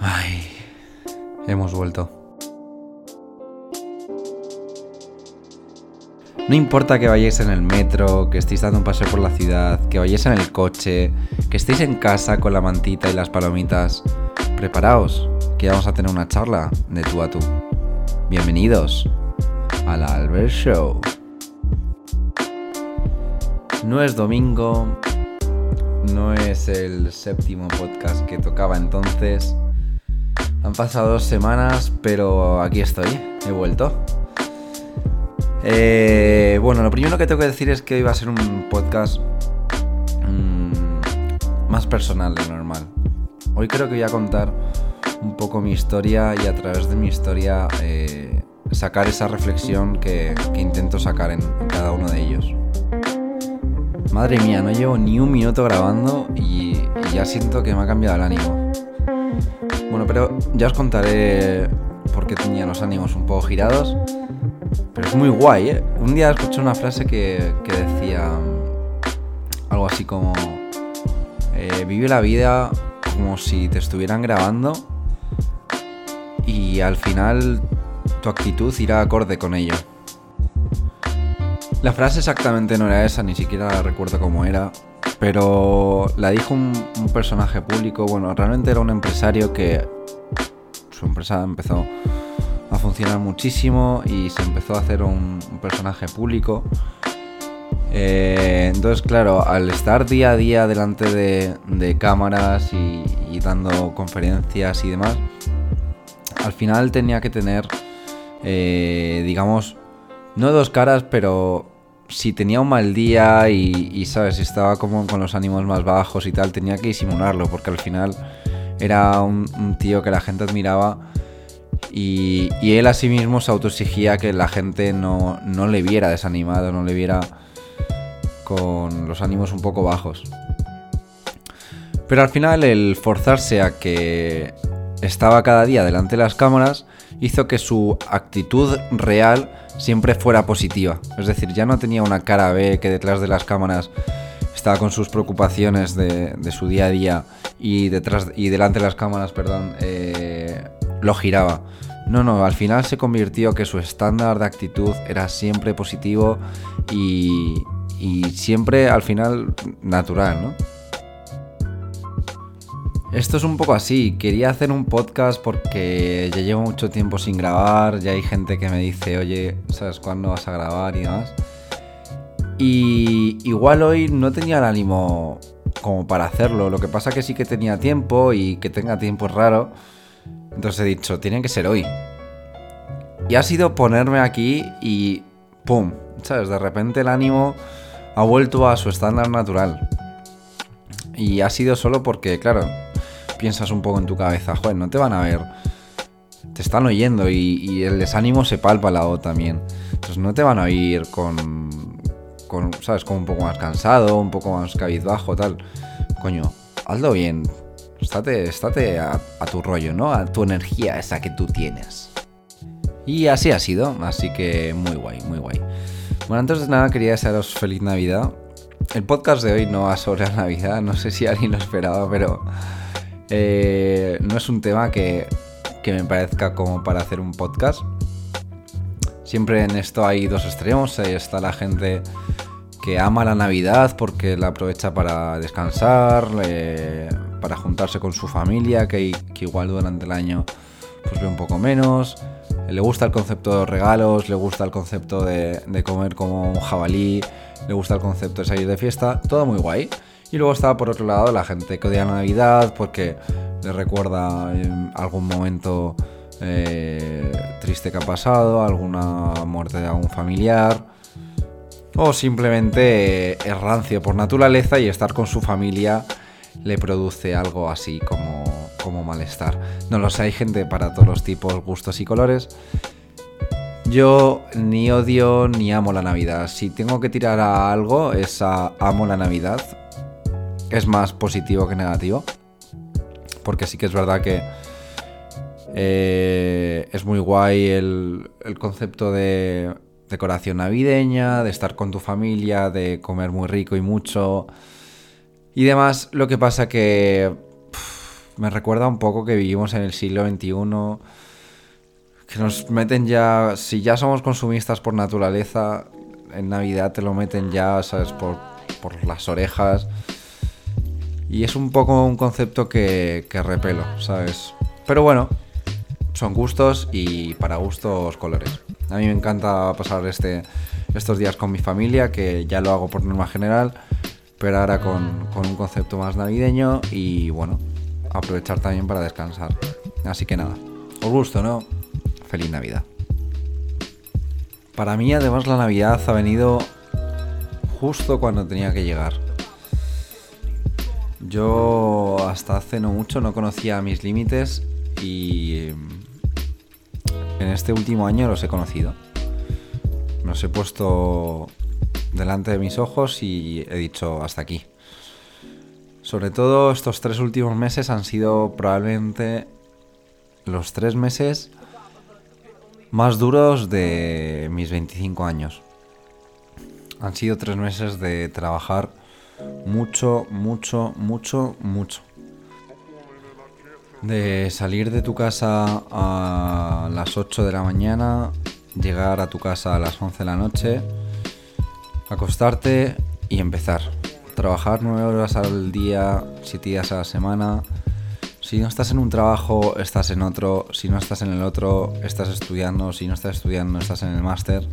Ay, hemos vuelto. No importa que vayáis en el metro, que estéis dando un paseo por la ciudad, que vayáis en el coche, que estéis en casa con la mantita y las palomitas, preparaos, que vamos a tener una charla de tú a tú. Bienvenidos a la Albert Show. No es domingo, no es el séptimo podcast que tocaba entonces. Han pasado dos semanas, pero aquí estoy, he vuelto. Eh, bueno, lo primero que tengo que decir es que hoy va a ser un podcast mm, más personal de normal. Hoy creo que voy a contar un poco mi historia y a través de mi historia eh, sacar esa reflexión que, intento sacar en, cada uno de ellos. Madre mía, no llevo ni un minuto grabando y ya siento que me ha cambiado el ánimo. Pero ya os contaré por qué tenía los ánimos un poco girados. Pero es muy guay, ¿eh? Un día escuché una frase que, decía algo así como... Eh, vive la vida como si te estuvieran grabando y al final tu actitud irá acorde con ello. La frase exactamente no era esa, ni siquiera recuerdo cómo era, pero la dijo un, personaje público, bueno, realmente era un empresario que su empresa empezó a funcionar muchísimo y se empezó a hacer un, personaje público. Eh, entonces, claro, al estar día a día delante de, cámaras y, dando conferencias y demás, al final tenía que tener, eh, digamos, no dos caras, pero si tenía un mal día y, ¿sabes? Si estaba como con los ánimos más bajos y tal, tenía que disimularlo porque al final era un, tío que la gente admiraba y, él a sí mismo se autoexigía que la gente no, no le viera desanimado, no le viera con los ánimos un poco bajos. Pero al final el forzarse a que estaba cada día delante de las cámaras hizo que su actitud real siempre fuera positiva. Es decir, ya no tenía una cara B que detrás de las cámaras con sus preocupaciones de, su día a día y, detrás, y delante de las cámaras, perdón, eh, lo giraba. No, no, al final se convirtió que su estándar de actitud era siempre positivo y, y siempre al final natural, ¿no? Esto es un poco así, quería hacer un podcast porque ya llevo mucho tiempo sin grabar, ya hay gente que me dice, oye, ¿sabes cuándo vas a grabar y demás? Y igual hoy no tenía el ánimo como para hacerlo, lo que pasa que sí que tenía tiempo y que tenga tiempo es raro, entonces he dicho, tiene que ser hoy. Y ha sido ponerme aquí y ¡pum! ¿Sabes? De repente el ánimo ha vuelto a su estándar natural. Y ha sido solo porque, claro, piensas un poco en tu cabeza, joder, no te van a ver. Te están oyendo y, el desánimo se palpa al lado también. Entonces no te van a oír con, con, ¿sabes? Como un poco más cansado, un poco más cabizbajo, tal. Coño, hazlo bien. Estate, estate a, tu rollo, ¿no? A tu energía esa que tú tienes. Y así ha sido, así que muy guay, muy guay. Bueno, antes de nada quería desearos feliz Navidad. El podcast de hoy no va sobre la Navidad, no sé si alguien lo esperaba, pero eh, no es un tema que, me parezca como para hacer un podcast. Siempre en esto hay dos extremos. Está la gente que ama la Navidad porque la aprovecha para descansar, para juntarse con su familia, que, igual durante el año pues ve un poco menos. Le gusta el concepto de los regalos, le gusta el concepto de, de comer como un jabalí, le gusta el concepto de salir de fiesta, todo muy guay. Y luego estaba por otro lado la gente que odia la Navidad porque le recuerda algún momento eh, triste que ha pasado, alguna muerte de algún familiar. O simplemente es rancio por naturaleza y estar con su familia le produce algo así como, como malestar. No lo sé, hay gente para todos los tipos, gustos y colores. Yo ni odio ni amo la Navidad. Si tengo que tirar a algo es a amo la Navidad es más positivo que negativo. Porque sí que es verdad que eh, es muy guay el, concepto de decoración navideña, de estar con tu familia, de comer muy rico y mucho y demás. Lo que pasa que me recuerda un poco que vivimos en el siglo XXI, que nos meten ya, si ya somos consumistas por naturaleza, en Navidad te lo meten ya, ¿sabes? Por, por las orejas. Y es un poco un concepto que, que repelo, ¿sabes? Pero bueno, son gustos y para gustos colores. A mí me encanta pasar este, estos días con mi familia, que ya lo hago por norma general, pero ahora con, con un concepto más navideño y bueno, aprovechar también para descansar. Así que nada, os gusto, ¿no? Feliz Navidad. Para mí además la Navidad ha venido justo cuando tenía que llegar. Yo hasta hace no mucho no conocía mis límites y en este último año los he conocido. Los he puesto delante de mis ojos y he dicho hasta aquí. Sobre todo estos tres últimos meses han sido probablemente los tres meses más duros de mis 25 años. Han sido tres meses de trabajar mucho, mucho, mucho, mucho. De salir de tu casa a las 8 de la mañana, llegar a tu casa a las 11 de la noche, acostarte y empezar. Trabajar 9 horas al día, 7 días a la semana. Si no estás en un trabajo, estás en otro. Si no estás en el otro, estás estudiando. Si no estás estudiando, estás en el máster.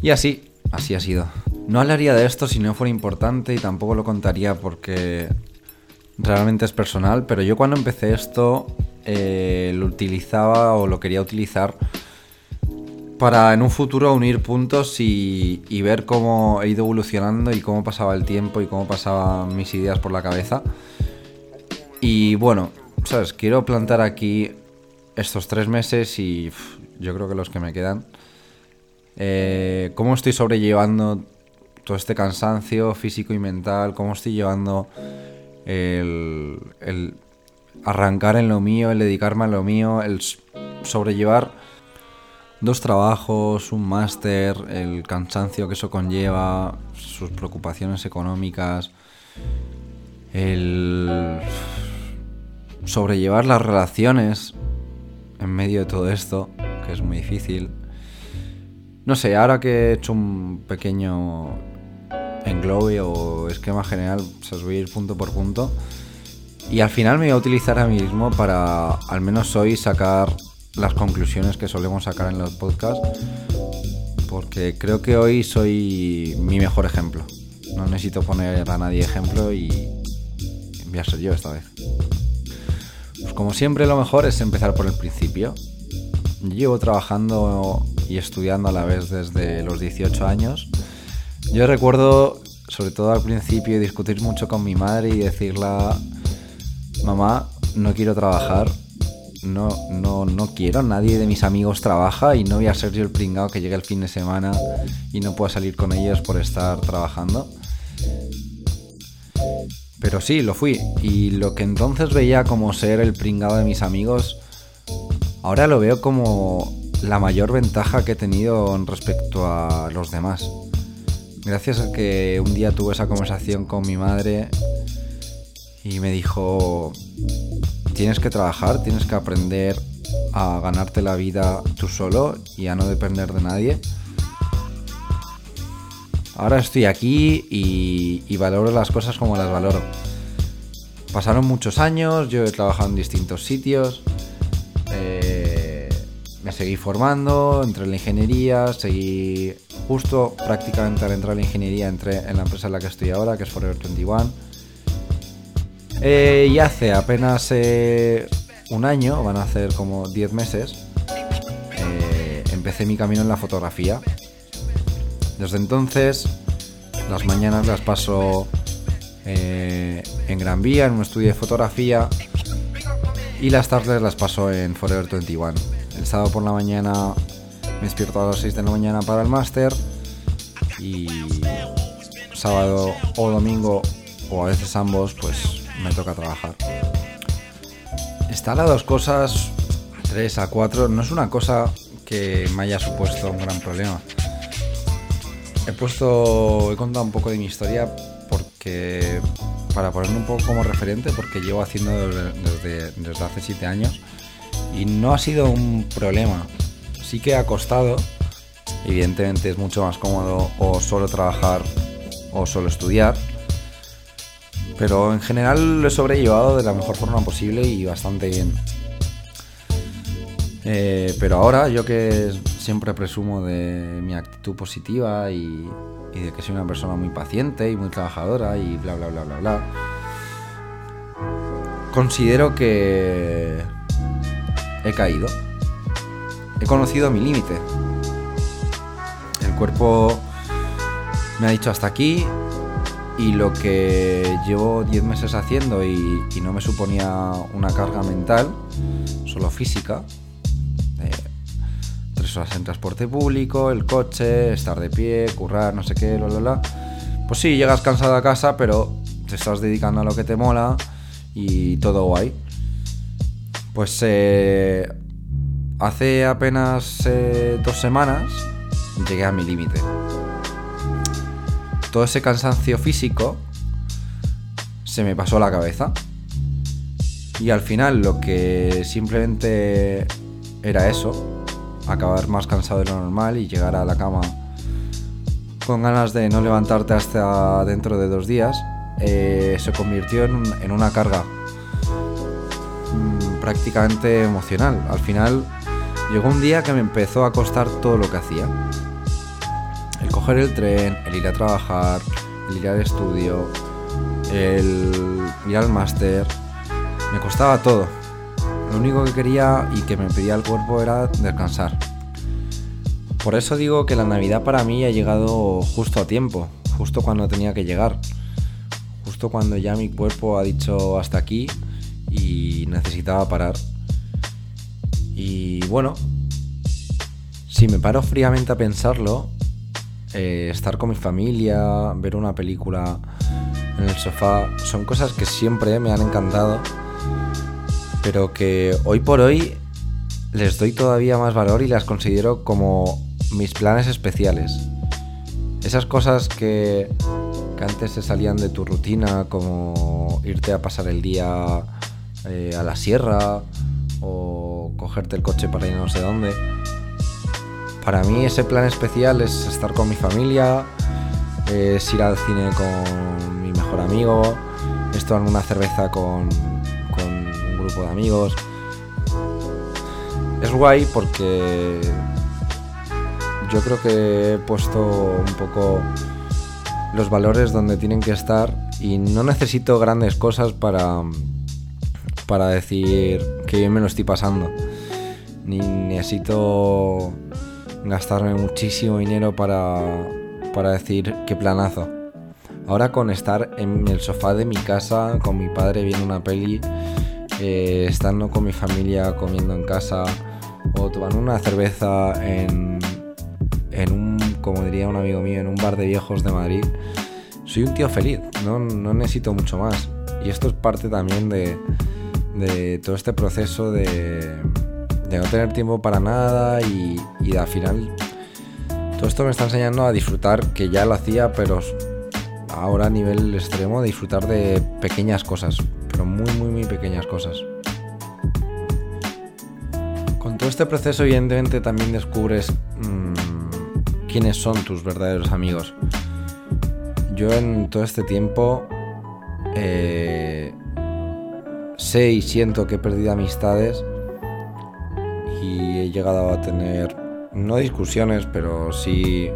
Y así, así ha sido. No hablaría de esto si no fuera importante y tampoco lo contaría porque realmente es personal, pero yo cuando empecé esto eh, lo utilizaba o lo quería utilizar para en un futuro unir puntos y, ver cómo he ido evolucionando y cómo pasaba el tiempo y cómo pasaban mis ideas por la cabeza. Y bueno, sabes, quiero plantar aquí estos tres meses y yo creo que los que me quedan. Eh, cómo estoy sobrellevando todo este cansancio físico y mental, cómo estoy llevando el, arrancar en lo mío, el dedicarme a lo mío, el sobrellevar dos trabajos, un máster, el cansancio que eso conlleva, sus preocupaciones económicas, el sobrellevar las relaciones en medio de todo esto, que es muy difícil. No sé, ahora que he hecho un pequeño englobe o esquema general, os voy a ir punto por punto. Y al final me voy a utilizar a mí mismo para al menos hoy sacar las conclusiones que solemos sacar en los podcasts. Porque creo que hoy soy mi mejor ejemplo. No necesito poner a nadie ejemplo y voy a ser yo esta vez. Pues como siempre lo mejor es empezar por el principio. Llevo trabajando y estudiando a la vez desde los 18 años. Yo recuerdo, sobre todo al principio, discutir mucho con mi madre y decirle, mamá, no quiero trabajar, no, no, no quiero, nadie de mis amigos trabaja y no voy a ser yo el pringado que llegue el fin de semana y no pueda salir con ellos por estar trabajando. Pero sí, lo fui. Y lo que entonces veía como ser el pringado de mis amigos, ahora lo veo como la mayor ventaja que he tenido respecto a los demás. Gracias a que un día tuve esa conversación con mi madre y me dijo, tienes que trabajar, tienes que aprender a ganarte la vida tú solo y a no depender de nadie. Ahora estoy aquí y, valoro las cosas como las valoro. Pasaron muchos años, yo he trabajado en distintos sitios, eh, me seguí formando, entré en la ingeniería, seguí justo prácticamente al entrar en la ingeniería, entré en la empresa en la que estoy ahora, que es Forever 21 eh, y hace apenas eh, un año, van a hacer como 10 meses, eh, empecé mi camino en la fotografía. Desde entonces, las mañanas las paso eh, en Gran Vía, en un estudio de fotografía, y las tardes las paso en Forever 21. El sábado por la mañana me despierto a las 6 de la mañana para el máster y sábado o domingo o a veces ambos pues me toca trabajar. Estar a dos cosas, tres a cuatro, no es una cosa que me haya supuesto un gran problema. He puesto, he contado un poco de mi historia porque para ponerme un poco como referente, porque llevo haciendo desde, desde hace 7 años y no ha sido un problema. Sí que ha costado, evidentemente es mucho más cómodo o solo trabajar o solo estudiar, pero en general lo he sobrellevado de la mejor forma posible y bastante bien. Eh, pero ahora yo que siempre presumo de mi actitud positiva y, de que soy una persona muy paciente y muy trabajadora y bla bla bla bla bla, considero que he caído. He conocido mi límite. El cuerpo me ha dicho hasta aquí y lo que llevo 10 meses haciendo y, no me suponía una carga mental, solo física, tres horas en transporte público, el coche, estar de pie, currar, no sé qué, lo, lo, Pues sí, llegas cansado a casa, pero te estás dedicando a lo que te mola y todo guay. Pues eh, hace apenas eh, dos semanas llegué a mi límite. Todo ese cansancio físico se me pasó a la cabeza. Y al final lo que simplemente era eso, acabar más cansado de lo normal y llegar a la cama con ganas de no levantarte hasta dentro de dos días, eh, se convirtió en una carga prácticamente emocional. Al final llegó un día que me empezó a costar todo lo que hacía. El coger el tren, el ir a trabajar, el ir al estudio, el ir al máster. Me costaba todo. Lo único que quería y que me pedía el cuerpo era descansar. Por eso digo que la Navidad para mí ha llegado justo a tiempo, justo cuando tenía que llegar, justo cuando ya mi cuerpo ha dicho hasta aquí y necesitaba parar. Y bueno, si me paro fríamente a pensarlo, eh, estar con mi familia, ver una película en el sofá, son cosas que siempre me han encantado, pero que hoy por hoy les doy todavía más valor y las considero como mis planes especiales. Esas cosas que, que antes se salían de tu rutina, como irte a pasar el día eh, a la sierra cogerte el coche para ir no sé dónde. Para mí ese plan especial es estar con mi familia, es ir al cine con mi mejor amigo, es tomar una cerveza con, con un grupo de amigos. Es guay porque yo creo que he puesto un poco los valores donde tienen que estar y no necesito grandes cosas para, para decir que bien me lo estoy pasando. Ni necesito gastarme muchísimo dinero para, para decir qué planazo. Ahora con estar en el sofá de mi casa, con mi padre viendo una peli, eh, estando con mi familia comiendo en casa o tomando una cerveza en, en un, como diría un amigo mío, en un bar de viejos de Madrid, soy un tío feliz, no, no necesito mucho más. Y esto es parte también de, de todo este proceso de, no tener tiempo para nada y, y al final todo esto me está enseñando a disfrutar, que ya lo hacía, pero ahora a nivel extremo, disfrutar de pequeñas cosas, pero muy, muy, muy pequeñas cosas. Con todo este proceso, evidentemente, también descubres mmm, quiénes son tus verdaderos amigos. Yo en todo este tiempo eh, sé y siento que he perdido amistades y he llegado a tener, no discusiones, pero sí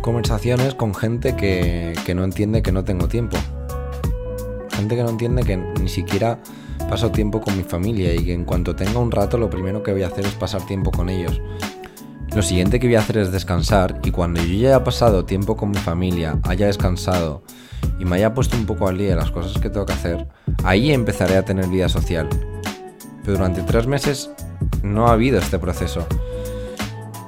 conversaciones con gente que, que no entiende que no tengo tiempo. Gente que no entiende que ni siquiera paso tiempo con mi familia y que en cuanto tenga un rato lo primero que voy a hacer es pasar tiempo con ellos. Lo siguiente que voy a hacer es descansar y cuando yo ya haya pasado tiempo con mi familia, haya descansado y me haya puesto un poco al día de las cosas que tengo que hacer, ahí empezaré a tener vida social. Pero durante tres meses no ha habido este proceso.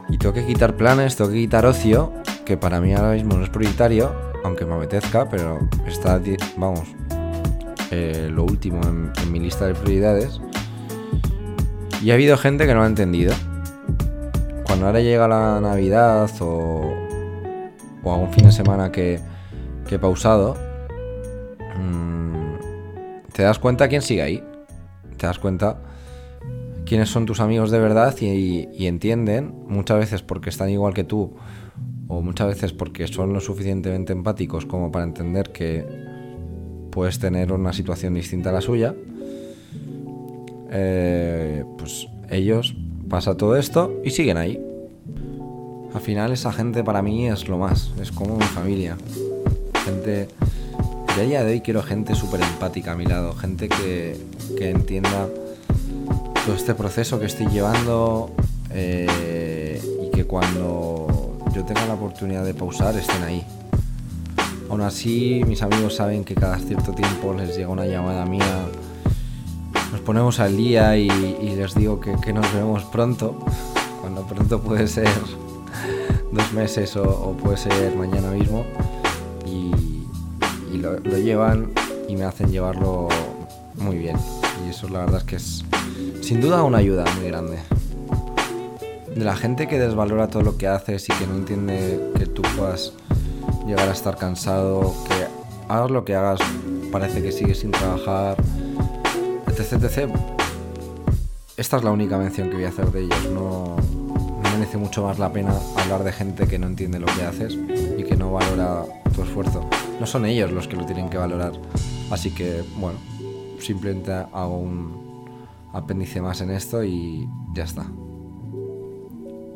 Y tengo que quitar planes, tengo que quitar ocio, que para mí ahora mismo no es prioritario, aunque me apetezca, pero está, vamos, eh, lo último en, mi lista de prioridades. Y ha habido gente que no ha entendido. Cuando ahora llega la Navidad o, o algún fin de semana que, que he pausado, mm, te das cuenta quién sigue ahí. Te das cuenta quiénes son tus amigos de verdad y, entienden, muchas veces porque están igual que tú, o muchas veces porque son lo suficientemente empáticos como para entender que puedes tener una situación distinta a la suya, eh, pues ellos pasa todo esto y siguen ahí. Al final esa gente para mí es lo más, es como mi familia. Gente, de día de hoy quiero gente súper empática a mi lado, gente que, que entienda todo este proceso que estoy llevando eh, y que cuando yo tenga la oportunidad de pausar estén ahí. Aún así, mis amigos saben que cada cierto tiempo les llega una llamada mía, nos ponemos al día y, les digo que, nos vemos pronto, cuando pronto puede ser dos meses o, puede ser mañana mismo, y, lo llevan y me hacen llevarlo muy bien. Y eso la verdad es que es sin duda una ayuda muy grande. De la gente que desvalora todo lo que haces y que no entiende que tú puedas llegar a estar cansado, que hagas lo que hagas, parece que sigues sin trabajar, etc, etc. Esta es la única mención que voy a hacer de ellos. No, no merece mucho más la pena hablar de gente que no entiende lo que haces y que no valora tu esfuerzo. No son ellos los que lo tienen que valorar. Así que, bueno, simplemente hago un, apéndice más en esto y ya está.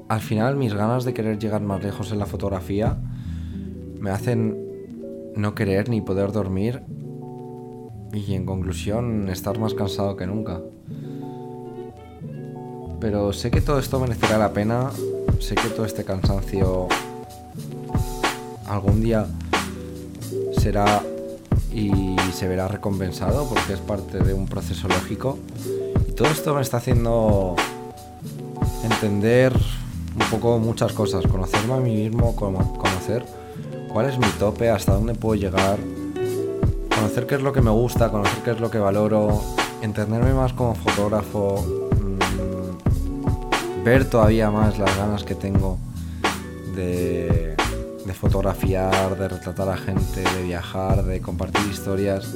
Al final mis ganas de querer llegar más lejos en la fotografía me hacen no querer ni poder dormir y en conclusión estar más cansado que nunca. Pero sé que todo esto merecerá la pena, sé que todo este cansancio algún día será y se verá recompensado porque es parte de un proceso lógico todo esto me está haciendo entender un poco muchas cosas, conocerme a mí mismo, conocer cuál es mi tope, hasta dónde puedo llegar, conocer qué es lo que me gusta, conocer qué es lo que valoro, entenderme más como fotógrafo, mm, ver todavía más las ganas que tengo de, de fotografiar, de retratar a gente, de viajar, de compartir historias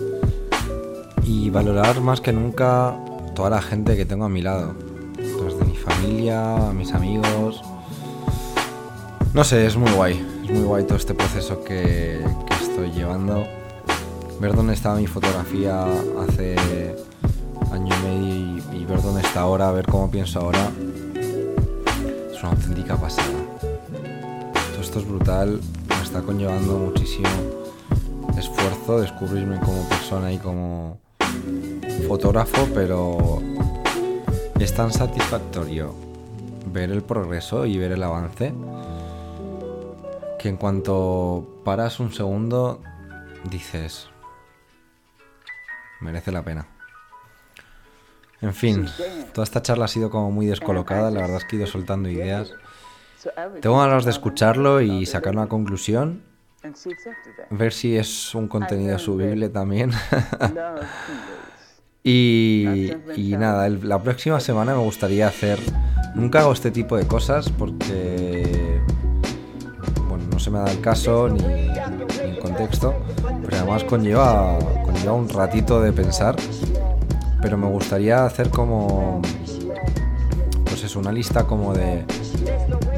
y valorar más que nunca toda la gente que tengo a mi lado. Desde mi familia, mis amigos. No sé, es muy guay. Es muy guay todo este proceso que, estoy llevando. Ver dónde estaba mi fotografía hace año y medio y, ver dónde está ahora, ver cómo pienso ahora. Es una auténtica pasada. Todo esto es brutal. Me está conllevando muchísimo esfuerzo descubrirme como persona y como fotógrafo, pero es tan satisfactorio ver el progreso y ver el avance que en cuanto paras un segundo dices, merece la pena. En fin, toda esta charla ha sido como muy descolocada, la verdad es que he ido soltando ideas. Tengo ganas de escucharlo y sacar una conclusión. Ver si es un contenido subible también. Y, nada, la próxima semana me gustaría hacer... Nunca hago este tipo de cosas porque... Bueno, no se me da el caso ni, el contexto, pero además conlleva, conlleva un ratito de pensar. Pero me gustaría hacer como... Pues eso, una lista como de,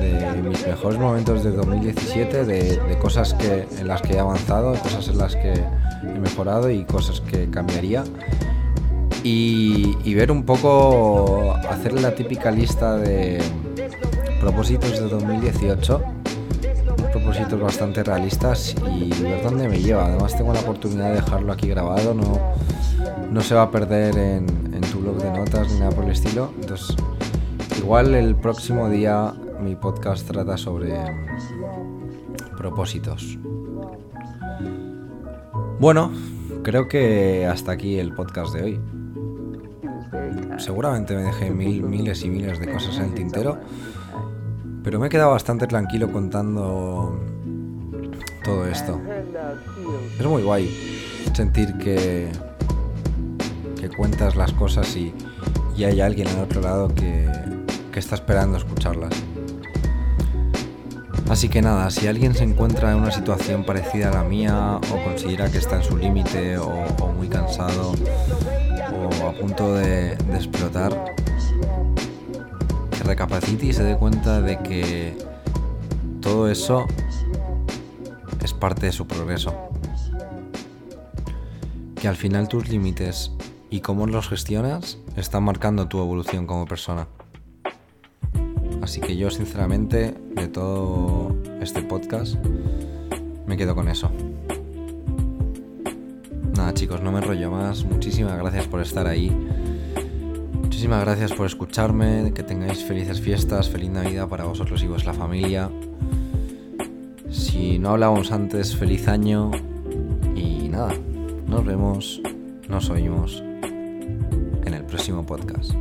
de mis mejores momentos de 2017, de, de, cosas que, en las que he avanzado, cosas en las que he mejorado y cosas que cambiaría y, ver un poco, hacer la típica lista de propósitos de 2018, propósitos bastante realistas y ver dónde me lleva. Además tengo la oportunidad de dejarlo aquí grabado, no, no se va a perder en, en tu blog de notas ni nada por el estilo. Entonces, igual el próximo día mi podcast trata sobre propósitos. Bueno, creo que hasta aquí el podcast de hoy. Seguramente me dejé mil, miles y miles de cosas en el tintero, pero me he quedado bastante tranquilo contando todo esto. Es muy guay sentir que, que cuentas las cosas y, y hay alguien al otro lado que, que está esperando escucharlas. Así que nada, si alguien se encuentra en una situación parecida a la mía o considera que está en su límite o, muy cansado punto de, explotar, que recapacite y se dé cuenta de que todo eso es parte de su progreso. Que al final tus límites y cómo los gestionas están marcando tu evolución como persona. Así que yo sinceramente de todo este podcast me quedo con eso. Chicos, no me enrollo más. Muchísimas gracias por estar ahí. Muchísimas gracias por escucharme. Que tengáis felices fiestas, feliz Navidad para vosotros y vuestra familia. Si no hablábamos antes, feliz año. Y nada, nos vemos, nos oímos en el próximo podcast.